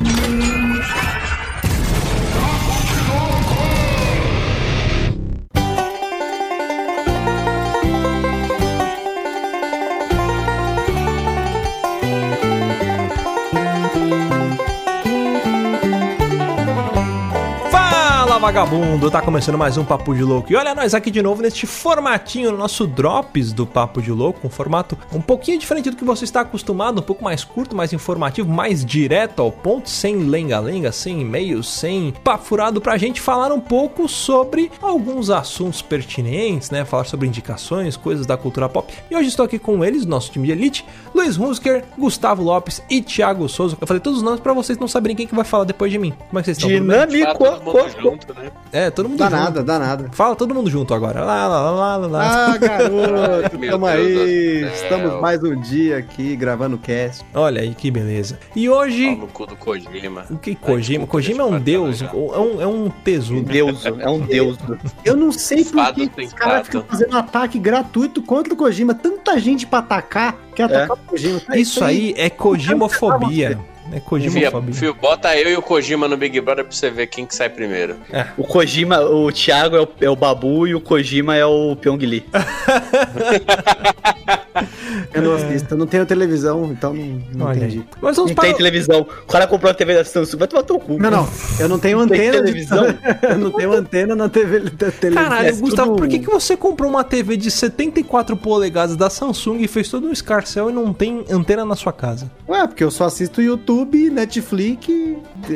Mm-hmm. Vagabundo, tá começando mais um Papo de Louco. E olha nós aqui de novo neste formatinho, no nosso Drops do Papo de Louco, um formato um pouquinho diferente do que você está acostumado, um pouco mais curto, mais informativo, mais direto ao ponto, sem lenga-lenga, sem e-mails, sem papo furado pra gente falar um pouco sobre alguns assuntos pertinentes, né? Falar sobre indicações, coisas da cultura pop. E hoje estou aqui com eles, nosso time de elite, Luiz Hunsker, Gustavo Lopes e Thiago Souza. Eu falei todos os nomes pra vocês não saberem quem que vai falar depois de mim. Como é que vocês estão? Dinâmico, né? É, todo mundo dá junto. nada, dá nada. Fala todo mundo junto agora. Lá, lá, lá, lá, lá. Ah, garoto, tamo aí. Estamos mais um dia aqui gravando o cast. Olha aí que beleza. E hoje. no cu do Kojima. O que Kojima? Kojima é um deus, é um, é um tesouro. Deus, é um deus. Eu não sei por que os caras ficam fazendo ataque gratuito contra o Kojima. Tanta gente pra atacar, quer atacar é. o Kojima. Isso aí é Kojimofobia. É Kojima Fia, Fio, bota eu e o Kojima no Big Brother pra você ver quem que sai primeiro. É. O Kojima, o Thiago é o, é o Babu e o Kojima é o Pyong Lee. eu não assisto, eu não tenho televisão, então não, não entendi. Mas não para... tem televisão. O cara comprou a TV da Samsung, vai tomar teu cu. Não, não. Eu não tenho antena. Tem televisão? eu não tenho antena na TV da televisão. Caralho, é Gustavo, tudo... por que, que você comprou uma TV de 74 polegadas da Samsung e fez todo um escarcel e não tem antena na sua casa? Ué, porque eu só assisto YouTube, Netflix,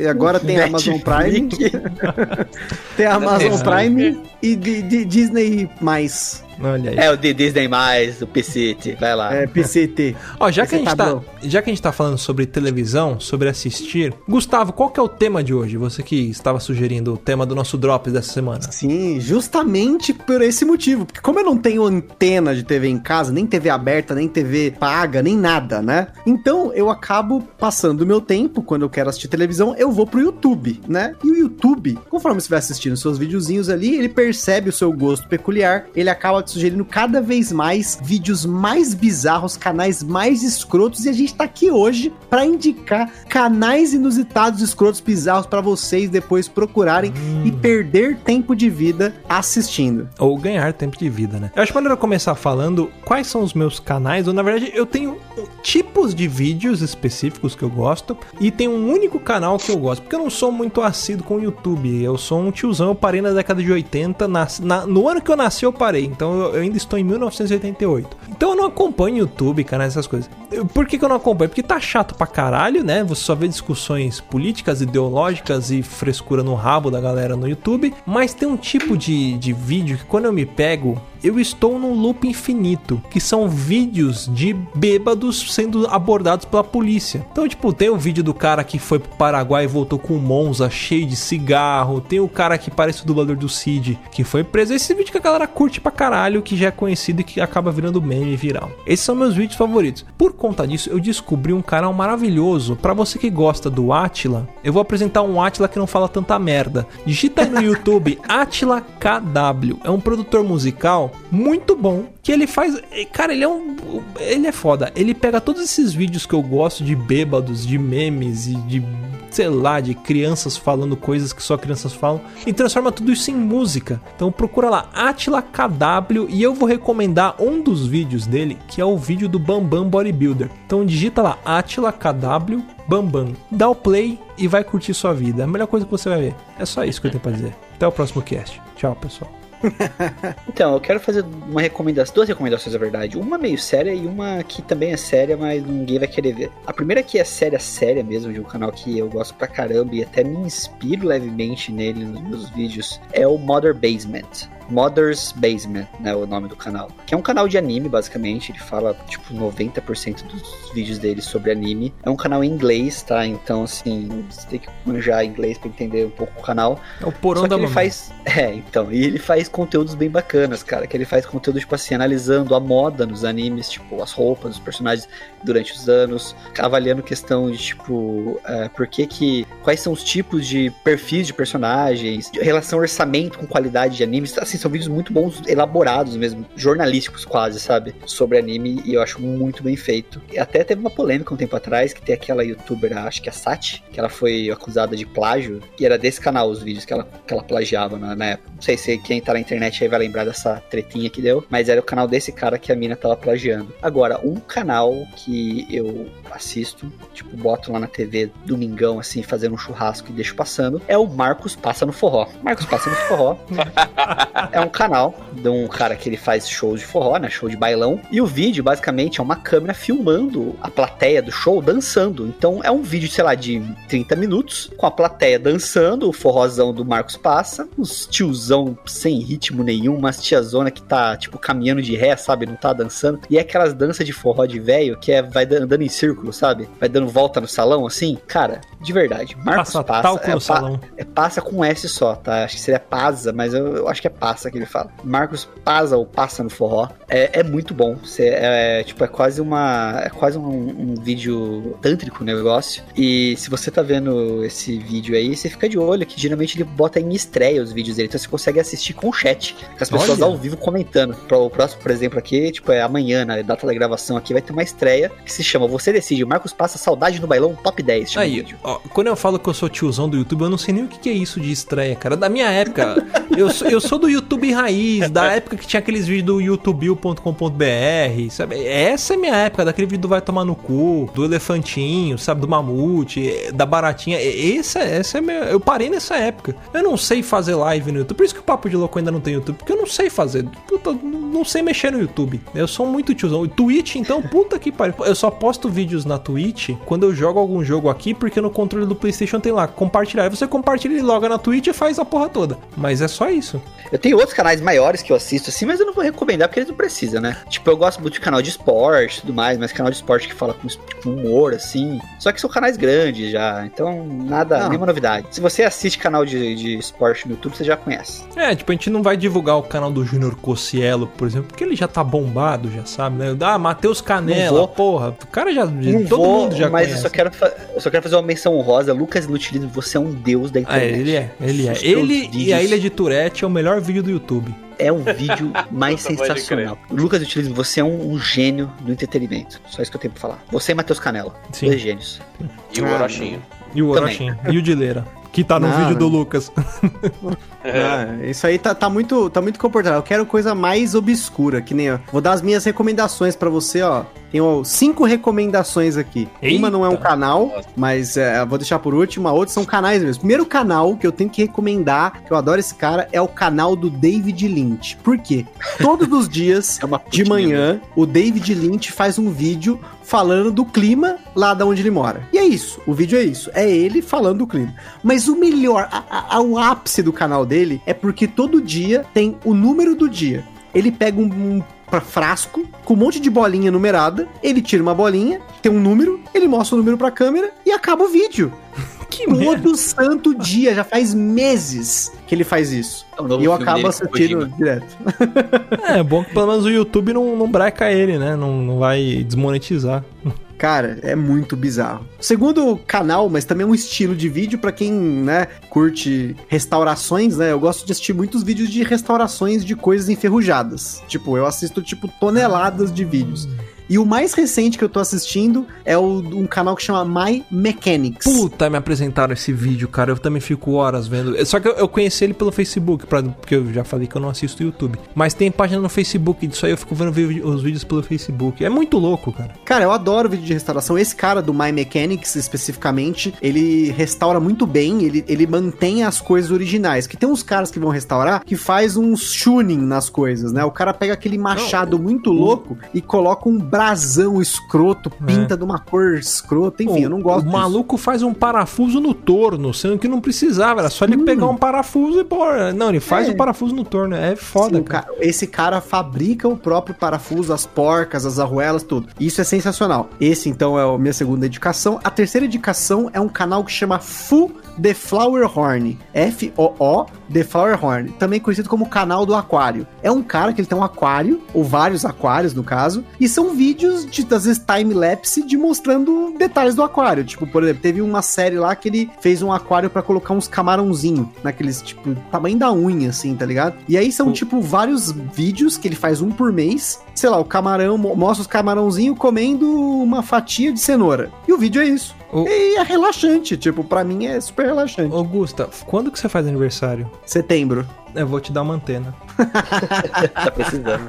agora tem Netflix. Amazon Prime. tem Amazon Prime e Disney mais. Olha aí. É, o de Disney+, o PCT, vai lá. É, PCT. Ó, já que, a gente tá, já que a gente tá falando sobre televisão, sobre assistir, Gustavo, qual que é o tema de hoje? Você que estava sugerindo o tema do nosso Drops dessa semana. Sim, justamente por esse motivo. Porque como eu não tenho antena de TV em casa, nem TV aberta, nem TV paga, nem nada, né? Então eu acabo passando o meu tempo, quando eu quero assistir televisão, eu vou pro YouTube, né? E o YouTube, conforme você vai assistindo seus videozinhos ali, ele percebe o seu gosto peculiar, ele acaba te sugerindo cada vez mais vídeos mais bizarros, canais mais escrotos, e a gente tá aqui hoje para indicar canais inusitados, escrotos, bizarros para vocês depois procurarem hum. e perder tempo de vida assistindo. Ou ganhar tempo de vida, né? Eu acho maneiro começar falando quais são os meus canais, ou na verdade eu tenho tipos de vídeos específicos que eu gosto e tem um único canal que eu gosto, porque eu não sou muito assíduo com o YouTube, eu sou um tiozão, eu parei na década de 80, nas, na, no ano que eu nasci eu parei, então eu, eu ainda estou em 1988. Então eu não acompanho YouTube, cara, essas coisas. Por que, que eu não acompanho? Porque tá chato pra caralho, né? Você só vê discussões políticas, ideológicas e frescura no rabo da galera no YouTube. Mas tem um tipo de, de vídeo que quando eu me pego, eu estou num loop infinito, que são vídeos de bêbados sendo abordados pela polícia. Então, tipo, tem o vídeo do cara que foi pro Paraguai e voltou com um Monza cheio de cigarro, tem o cara que parece o dublador do Cid, que foi preso. Esse vídeo que a galera curte pra caralho, que já é conhecido e que acaba virando meme viral. Esses são meus vídeos favoritos. Por conta disso, eu descobri um canal maravilhoso. Para você que gosta do Atila, eu vou apresentar um Atila que não fala tanta merda. Digita aí no YouTube Atila KW. É um produtor musical muito bom que ele faz. Cara, ele é um. Ele é foda. Ele pega todos esses vídeos que eu gosto de bêbados, de memes e de. Sei lá, de crianças falando coisas que só crianças falam e transforma tudo isso em música. Então procura lá, Atila KW e eu vou recomendar um dos vídeos dele, que é o vídeo do Bambam Bodybuilder. Então digita lá, Atila KW Bambam. Dá o play e vai curtir sua vida. É a melhor coisa que você vai ver. É só isso que eu tenho pra dizer. Até o próximo cast. Tchau, pessoal. então, eu quero fazer uma recomendação, duas recomendações, na verdade. Uma meio séria e uma que também é séria, mas ninguém vai querer ver. A primeira que é séria, séria mesmo, de um canal que eu gosto pra caramba e até me inspiro levemente nele nos meus vídeos, é o Mother Basement. Mother's Basement, né, o nome do canal. Que é um canal de anime, basicamente. Ele fala, tipo, 90% dos vídeos dele sobre anime. É um canal em inglês, tá? Então, assim, você tem que manjar inglês para entender um pouco o canal. É o porão Só da ele faz É, então. E ele faz conteúdos bem bacanas, cara. Que ele faz conteúdo, tipo assim, analisando a moda nos animes, tipo, as roupas dos personagens durante os anos, avaliando questão de, tipo, uh, por que que... Quais são os tipos de perfis de personagens, relação orçamento com qualidade de animes. Assim, são vídeos muito bons, elaborados mesmo, jornalísticos quase, sabe? Sobre anime, e eu acho muito bem feito. Até teve uma polêmica um tempo atrás, que tem aquela youtuber, acho que é a Sati, que ela foi acusada de plágio, e era desse canal os vídeos que ela, que ela plagiava na, na época. Não sei se quem tá na internet aí vai lembrar dessa tretinha que deu, mas era o canal desse cara que a mina tava plagiando. Agora, um canal que eu assisto, tipo, boto lá na TV domingão, assim, fazendo um churrasco e deixo passando, é o Marcos Passa no Forró. Marcos Passa no Forró é um canal de um cara que ele faz shows de forró, né? Show de bailão. E o vídeo, basicamente, é uma câmera filmando a plateia do show dançando. Então é um vídeo, sei lá, de 30 minutos, com a plateia dançando, o forrozão do Marcos Passa, uns tiozão sem ritmo nenhum, umas tiazona que tá, tipo, caminhando de ré, sabe? Não tá dançando. E é aquelas danças de forró de velho que é, vai andando em círculo, sabe? Vai dando volta no salão, assim. Cara, de verdade. Marcos Passa Passa. é, pa- salão. é passa com S só, tá? Acho que seria Pasa, mas eu, eu acho que é Passa que ele fala. Marcos Pasa ou Passa no Forró. É, é muito bom. Você, é, tipo, é quase uma. É quase um, um vídeo tântrico o negócio. E se você tá vendo esse vídeo aí, você fica de olho que geralmente ele bota em estreia os vídeos dele. Então você consegue assistir com chat. Com as pessoas Olha. ao vivo comentando. Pro, o próximo, por exemplo, aqui, tipo, é amanhã, na data da gravação aqui, vai ter uma estreia que se chama Você Decide. Marcos Passa Saudade no Bailão Top 10. chama o Aí, ó, quando eu falo que eu sou tiozão do YouTube, eu não sei nem o que que é isso de estreia, cara. Da minha época, eu, sou, eu sou do YouTube raiz, da época que tinha aqueles vídeos do youtube.com.br, sabe? Essa é minha época, daquele vídeo do Vai Tomar no Cu, do Elefantinho, sabe? Do Mamute, da Baratinha. Essa, essa é minha... Eu parei nessa época. Eu não sei fazer live no YouTube, por isso que o Papo de Louco ainda não tem YouTube, porque eu não sei fazer. Puta, não sei mexer no YouTube. Eu sou muito tiozão. Twitch, então, puta que pariu. Eu só posto vídeos na Twitch quando eu jogo algum jogo aqui, porque no controle do PlayStation tem lá compartilhar. Aí você compartilha e loga na Twitch e faz a porra toda. Mas é só isso. Eu tenho outros canais maiores que eu assisto assim, mas eu não vou recomendar porque eles não precisam, né? Tipo, eu gosto muito de canal de esporte e tudo mais, mas canal de esporte que fala com tipo, humor, assim. Só que são canais grandes já, então nada, Não. nenhuma novidade. Se você assiste canal de, de esporte no YouTube, você já conhece. É, tipo, a gente não vai divulgar o canal do Júnior Cossielo, por exemplo, porque ele já tá bombado, já sabe, né? Ah, Matheus Canela, porra. O cara já. Não todo vou, mundo já mas conhece. eu só, quero eu só quero fazer uma menção honrosa. Lucas Lutilismo, você é um deus da Ah, internet. ele é, ele é. Ele e a Ilha de Tourette é o melhor vídeo do YouTube. É o vídeo mais sensacional. Lucas Lutilismo, você é um, um gênio do entretenimento. Só isso que eu tenho pra falar. Você e Matheus Canela. Sim. Dois gênios. E o Ah, Orochinho. E o. Orochinho. E o Dileira. Que tá no Não, vídeo do Lucas. Ah, isso aí tá, tá muito tá muito comportado. Eu quero coisa mais obscura, que nem ó. Vou dar as minhas recomendações pra você, ó. Tenho cinco recomendações aqui. Uma não é um Eita. canal, mas é, vou deixar por último. A outra são canais mesmo. Primeiro canal que eu tenho que recomendar, que eu adoro esse cara, é o canal do David Lynch. Por quê? Todos os dias É uma de manhã, o David Lynch faz um vídeo falando do clima lá da onde ele mora. E é isso, o vídeo é isso, é ele falando do clima. Mas o melhor, a, a- o ápice do canal dele é porque todo dia tem o número do dia. Ele pega um, um pra- frasco com um monte de bolinha numerada, ele tira uma bolinha, tem um número, ele mostra o número pra câmera e acaba o vídeo. Que merda. Todo santo dia, já faz meses que ele faz isso. É E eu acabo assistindo direto. É, bom que pelo menos o YouTube não, não breca ele, né? Não, não vai desmonetizar. Cara, é muito bizarro. Segundo canal, mas também é um estilo de vídeo pra quem, né, curte restaurações, né? Eu gosto de assistir muitos vídeos de restaurações de coisas enferrujadas. Tipo, eu assisto tipo toneladas de vídeos. E o mais recente que eu tô assistindo é o, um canal que chama My Mechanics. Puta, me apresentaram esse vídeo, cara. Eu também fico horas vendo. Só que eu, eu conheci ele pelo Facebook, pra, porque eu já falei que eu não assisto YouTube. Mas tem página no Facebook disso aí, eu fico vendo os vídeos pelo Facebook. É muito louco, cara. Cara, eu adoro vídeo de restauração. Esse cara do My Mechanics, especificamente, ele restaura muito bem, ele, ele mantém as coisas originais. Que tem uns caras que vão restaurar que faz uns tuning nas coisas, né? O cara pega aquele machado muito louco e coloca um brasão escroto, pinta de uma cor escrota. Enfim, O- eu não gosto O maluco faz um parafuso no torno, sendo que não precisava, era só ele pegar um parafuso e pôr. Não, ele faz É. o parafuso no torno. É foda, Sim, cara. ca- esse cara fabrica o próprio parafuso, as porcas, as arruelas, tudo. Isso é sensacional. Esse, então, é a minha segunda indicação. A terceira indicação é um canal que chama Fu The Flower Horn. F-O-O The Flower Horn, também conhecido como Canal do Aquário. É um cara que ele tem um aquário, ou vários aquários no caso, e são vídeos de, às vezes, time-lapse de mostrando detalhes do aquário. Tipo, por exemplo, teve uma série lá que ele fez um aquário para colocar uns camarãozinho naqueles, tipo, tamanho da unha, assim, tá ligado? E aí são, tipo, vários vídeos que ele faz um por mês. Sei lá, o camarão, mostra os camarãozinhos comendo uma fatia de cenoura. E o vídeo é isso. O- E é relaxante, tipo, pra mim é super relaxante. Ô, Gusta, quando que você faz aniversário? Setembro. Eu vou te dar uma antena. Tá precisando.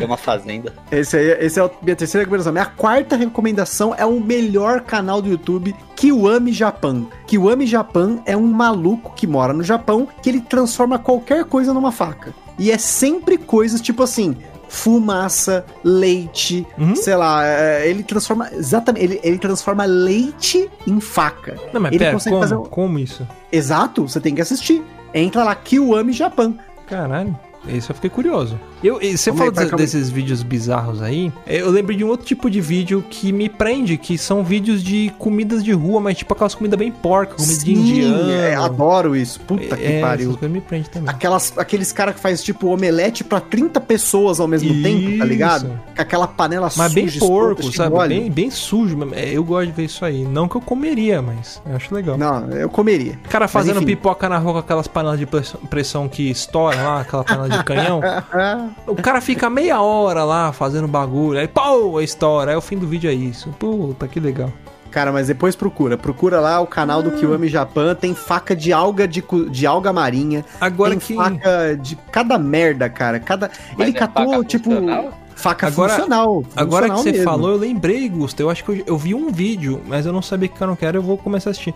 É uma fazenda. Esse aí, esse é a minha terceira recomendação. Minha quarta recomendação é o melhor canal do YouTube, Kiwami Japan. Kiwami Japan é um maluco que mora no Japão que ele transforma qualquer coisa numa faca. E é sempre coisas tipo assim. Fumaça, leite, Uhum. sei lá, é, ele transforma. Exatamente, ele, ele transforma leite em faca. Não, mas Ele pera, consegue como, fazer um- como isso? Exato, você tem que assistir. Entra lá, Kiwami Japan. Caralho. Isso eu fiquei curioso. Eu, você falou aí, desses vídeos bizarros aí. Eu lembrei de um outro tipo de vídeo que me prende, que são vídeos de comidas de rua, mas tipo aquelas comidas bem porcas, comida de indiano. é, adoro isso. Puta que É, pariu. essas coisas me prende também. Aquelas, aqueles caras que faz tipo omelete pra 30 pessoas ao mesmo tempo, tá Isso. ligado? Com aquela panela Mas bem suja, porco, escrota, sabe? mole. Bem, bem sujo. É, Eu gosto de ver isso aí. Não que eu comeria, mas eu acho legal. Não, eu comeria. O cara fazendo pipoca na rua com aquelas panelas de pressão- pressão que estoura lá, aquela panela de canhão. Ah, O cara fica meia hora lá fazendo bagulho, aí pô, estoura, aí o fim do vídeo é isso. Puta, que legal. cara, mas depois procura. Procura lá o canal Ah. do Kiwami Japan. Tem faca de alga de, de alga marinha. Agora tem que. faca de cada merda, cara. Cada. Mas Ele é catou, tipo. funcional? Faca Agora- funcional. Agora que você mesmo. falou, eu lembrei, Gusto. Eu acho que eu, eu vi um vídeo, mas eu não sabia que eu não quero, eu vou começar a assistir.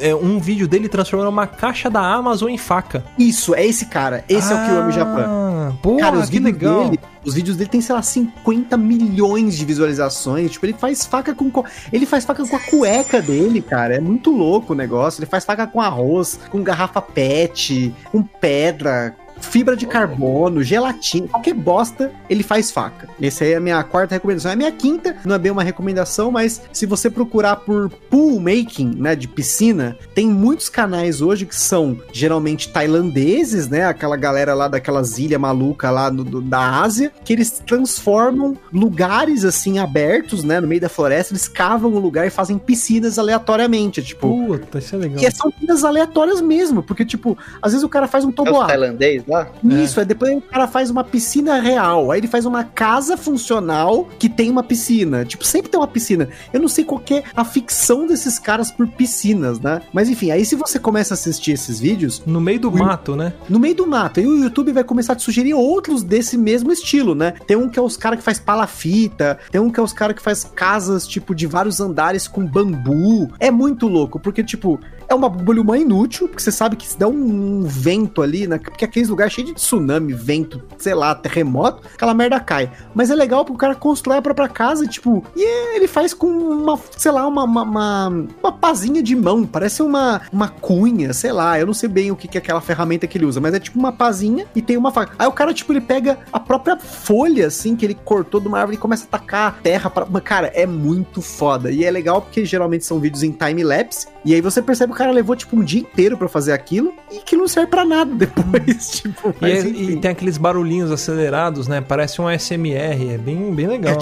É um vídeo dele transformando uma caixa da Amazon em faca. Isso, é esse cara. Esse é o Kiwami Japan. Ah, Porra, Cara, os que vídeos legal. dele, os vídeos dele tem, sei lá, 50 milhões de visualizações. Tipo, ele faz faca com. co- Ele faz faca com a cueca dele, cara. É muito louco o negócio. Ele faz faca com arroz, com garrafa PET, com pedra. Fibra de carbono, gelatina, qualquer bosta, ele faz faca. Essa aí é a minha quarta recomendação. É a minha quinta, não é bem uma recomendação, mas se você procurar por pool making, né, de piscina, tem muitos canais hoje que são geralmente tailandeses, né, aquela galera lá daquelas ilhas maluca lá do- do- da Ásia, que eles transformam lugares assim abertos, né, no meio da floresta, eles cavam o lugar e fazem piscinas aleatoriamente, tipo, Puta, isso é legal. e são piscinas aleatórias mesmo, porque tipo, às vezes o cara faz um É os toboá, tailandês lá? isso, aí depois o cara faz uma piscina real. Aí ele faz uma casa funcional que tem uma piscina. Tipo, sempre tem uma piscina. Eu não sei qual que é a ficção desses caras por piscinas, né? Mas enfim, aí se você começa a assistir esses vídeos, No meio do mato, né? no meio do mato, aí o YouTube vai começar a te sugerir outros desse mesmo estilo, né? Tem um que é os caras que faz palafita, tem um que é os caras que faz casas, tipo, de vários andares com bambu. É muito louco, porque, tipo, é uma bolhuma inútil, porque você sabe que se dá um, vento ali, né? Porque aqueles lugares cheios de tsunami, vento, sei lá, terremoto, aquela merda cai. Mas é legal porque o cara constrói a própria casa, tipo, e ele faz com uma, sei lá, uma, uma, uma, uma pazinha de mão, parece uma, uma cunha, sei lá, eu não sei bem o que, que é aquela ferramenta que ele usa, mas é tipo uma pazinha e tem uma faca. Aí o cara, tipo, ele pega a própria folha, assim, que ele cortou de uma árvore e começa a tacar terra para Mas, cara, é muito foda. E é legal porque geralmente são vídeos em time-lapse, e aí você percebe o cara levou, tipo, um dia inteiro pra fazer aquilo e que não serve pra nada depois, tipo, E, é- e tem aqueles barulhinhos acelerados, né? Parece um SMR, é bem, bem legal.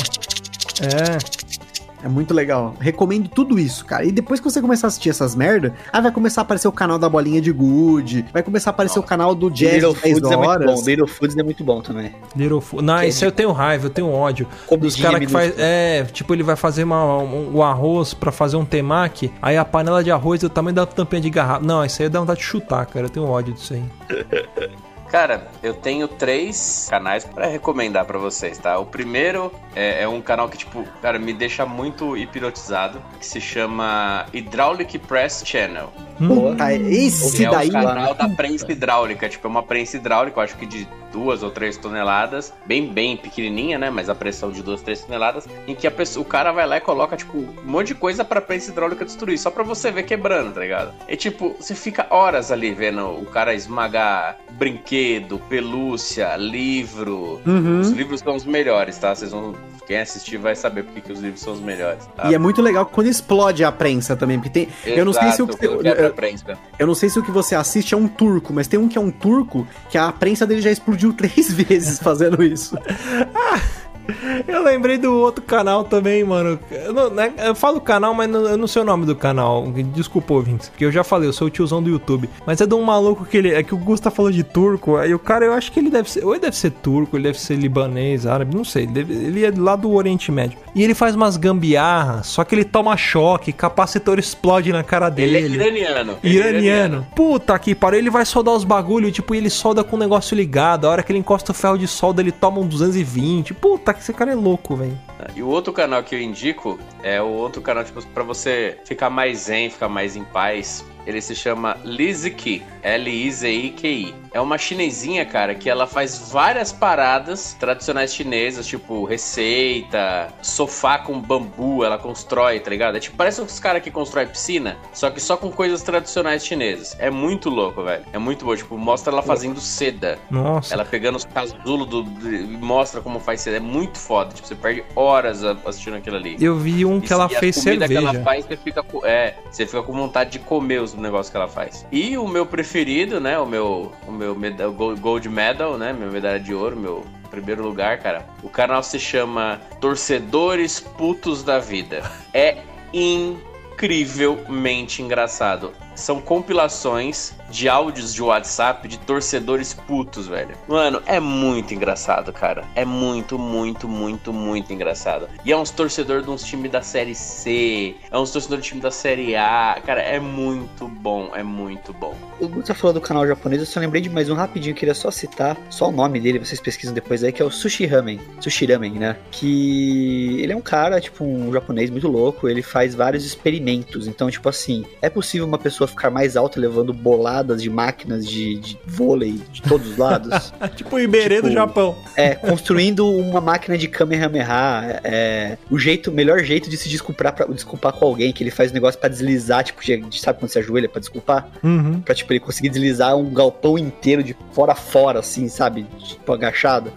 É. É muito legal. Recomendo tudo isso, cara. E depois que você começar a assistir essas merda, aí vai começar a aparecer o canal da bolinha de gude, vai começar a aparecer o canal do Jazz Little de 10 Foods é muito horas. bom. Little Foods é muito bom também. Little Fu- Não, Que isso eu tenho raiva, eu tenho ódio. Dos Comidinha caras que faz. É, tipo, ele vai fazer uma, um, o arroz pra fazer um temaki, aí a panela de arroz é o tamanho da tampinha de garrafa. Não, isso aí dá vontade de chutar, cara. Eu tenho ódio disso aí. Cara, eu tenho três canais pra recomendar pra vocês, tá? O primeiro é, é um canal que, tipo, cara, me deixa muito hipnotizado, que se chama Hydraulic Press Channel. Boa. Tá, esse Que é daí. o canal da prensa hidráulica, tipo, é uma prensa hidráulica, eu acho que de duas ou três toneladas, bem, bem pequenininha, né? Mas a pressão de duas, três toneladas, em que a pessoa, o cara vai lá e coloca, tipo, um monte de coisa pra prensa hidráulica destruir, só pra você ver quebrando, tá ligado? E, tipo, você fica horas ali vendo o cara esmagar brinquedo, pelúcia, livro. Os Uhum. livros são os melhores, tá? Vocês vão Quem assistir vai saber porque que os livros são os melhores. Tá? E é muito legal quando explode a prensa também, porque tem. eu não sei se o que Exato, a eu, prensa. eu não sei se o que você assiste é um turco, mas tem um que é um turco que a prensa dele já explodiu três vezes fazendo isso. Eu lembrei do outro canal também, mano. Eu, não- né, eu falo canal, mas não- eu não sei o nome do canal. Desculpa, ouvintes. Porque eu já falei, eu sou o tiozão do YouTube. Mas é de um maluco que ele. É que o Gusta falou de turco. Aí o cara, eu acho que ele deve ser. Ou ele deve ser turco, ele deve ser libanês, árabe, não sei. Ele, deve- ele é lá do Oriente Médio. E ele faz umas gambiarras, só que ele toma choque, capacitor explode na cara Ele dele. é iraniano. Ele é Iraniano. Puta que pariu. Ele vai soldar os bagulho, tipo, e ele solda com o negócio ligado. A hora que ele encosta o ferro de solda, ele toma um 220. Puta que esse cara é louco, velho. E o outro canal que eu indico é o outro canal, tipo, pra você ficar mais zen, ficar mais em paz. Ele se chama Liziki, L-I-Z-I-Q-I. É uma chinesinha, cara, que ela faz várias paradas tradicionais chinesas, tipo receita, sofá com bambu, ela constrói, tá ligado? É tipo, parece os caras que constroem piscina, só que só com coisas tradicionais chinesas. É muito louco, velho. É muito bom. Tipo, mostra ela fazendo seda. Nossa. Ela pegando os casulos do, e mostra como faz seda. É muito foda. Tipo, você perde horas assistindo aquilo ali. Eu vi um que E ela e a fez comida cerveja. que ela faz, você fica é, você fica com vontade de comer os negócios que ela faz. E o meu preferido, né, o meu o meu meda- o gold, medal, né, minha medalha de ouro, meu primeiro lugar, cara. O canal se chama Torcedores Putos da Vida. É incrivelmente engraçado. São compilações de áudios de WhatsApp de torcedores putos, velho. Mano, é muito engraçado, cara. É muito, muito, muito, muito engraçado. E é uns torcedores de uns times da Série C, é uns torcedores de time da Série A. Cara, é muito bom, é muito bom. O Gusta falou do canal japonês, eu só lembrei de mais um rapidinho, queria só citar, só o nome dele, vocês pesquisam depois aí, que é o Sushi Ramen. Sushi Ramen, né? Que ele é um cara, tipo, um japonês muito louco, ele faz vários experimentos. Então, tipo assim, é possível uma pessoa ficar mais alta levando de máquinas de, de vôlei de todos os lados? tipo o Iberê do Tipo, Japão. É, construindo uma máquina de Kamehameha, é, o jeito, o melhor jeito de se desculpar, pra, desculpar com alguém, que ele faz um negócio pra deslizar, tipo, de- sabe quando você ajoelha pra desculpar? Uhum. Pra, tipo, ele conseguir deslizar um galpão inteiro de fora a fora, assim, sabe? Tipo, agachado.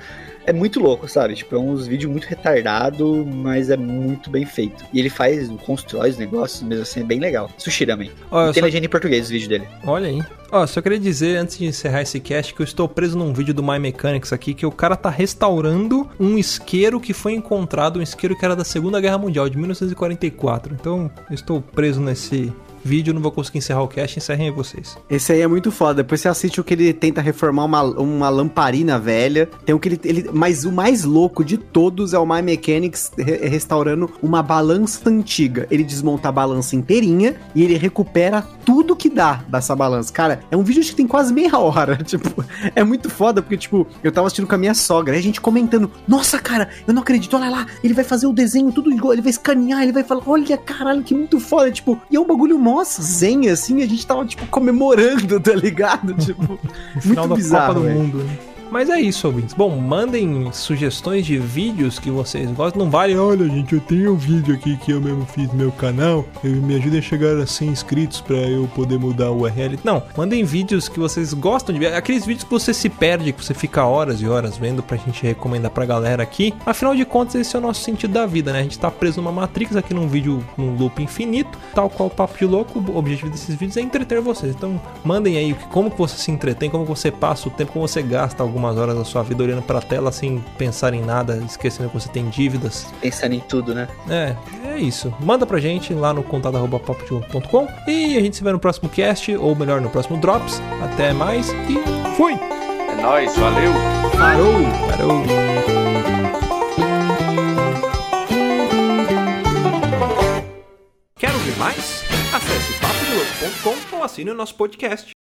É muito louco, sabe? Tipo, é uns vídeos muito retardado, mas é muito bem feito. E ele faz, constrói os negócios, mesmo assim, é bem legal. Sushi. Ó, eu Tem só- legenda em português os vídeos dele. Olha aí. Ó, só queria dizer, antes de encerrar esse cast, que eu estou preso num vídeo do My Mechanics aqui, que o cara tá restaurando um isqueiro que foi encontrado, um isqueiro que era da Segunda Guerra Mundial, de 1944. Então, eu estou preso nesse vídeo, não vou conseguir encerrar o cast, encerrem aí vocês. Esse aí é muito foda. Depois você assiste o que ele tenta reformar uma, uma lamparina velha. Tem o que ele, ele. Mas o mais louco de todos é o My Mechanics re- restaurando uma balança antiga. Ele desmonta a balança inteirinha e ele recupera tudo que dá dessa balança. Cara, é um vídeo que tem quase meia hora. Tipo, é muito foda, porque, tipo, eu tava assistindo com a minha sogra, a gente comentando: Nossa, cara, eu não acredito, olha lá, ele vai fazer o desenho tudo igual, ele vai escanear, ele vai falar, olha, caralho, que muito foda. Tipo, e é um bagulho, nossa, zen, assim, a gente tava, tipo, comemorando, tá ligado? Tipo, No final da bizarro, Copa do. Mundo, né? Mas é isso, ouvintes. Bom, mandem sugestões de vídeos que vocês gostam. Não vale, olha, gente, eu tenho um vídeo aqui que eu mesmo fiz no meu canal. Eu, me ajudem a chegar a 100 inscritos pra eu poder mudar o URL. Não, mandem vídeos que vocês gostam de ver. Aqueles vídeos que você se perde, que você fica horas e horas vendo pra gente recomendar pra galera aqui. Afinal de contas, esse é o nosso sentido da vida, né? A gente tá preso numa Matrix aqui num vídeo, num loop infinito. Tal qual o Papo de Louco, o objetivo desses vídeos é entreter vocês. Então, mandem aí que- como que você se entretém, como você passa o tempo, como você gasta algumas horas da sua vida olhando pra tela sem pensar em nada, esquecendo que você tem dívidas. Pensando em tudo, né? É, é isso. Manda pra gente lá no contato.com e a gente se vê no próximo cast, ou melhor, no próximo Drops. Até mais e fui! É nóis, valeu! parou! Parou! Quer ouvir mais? Acesse papodelouco.com ou assine o nosso podcast.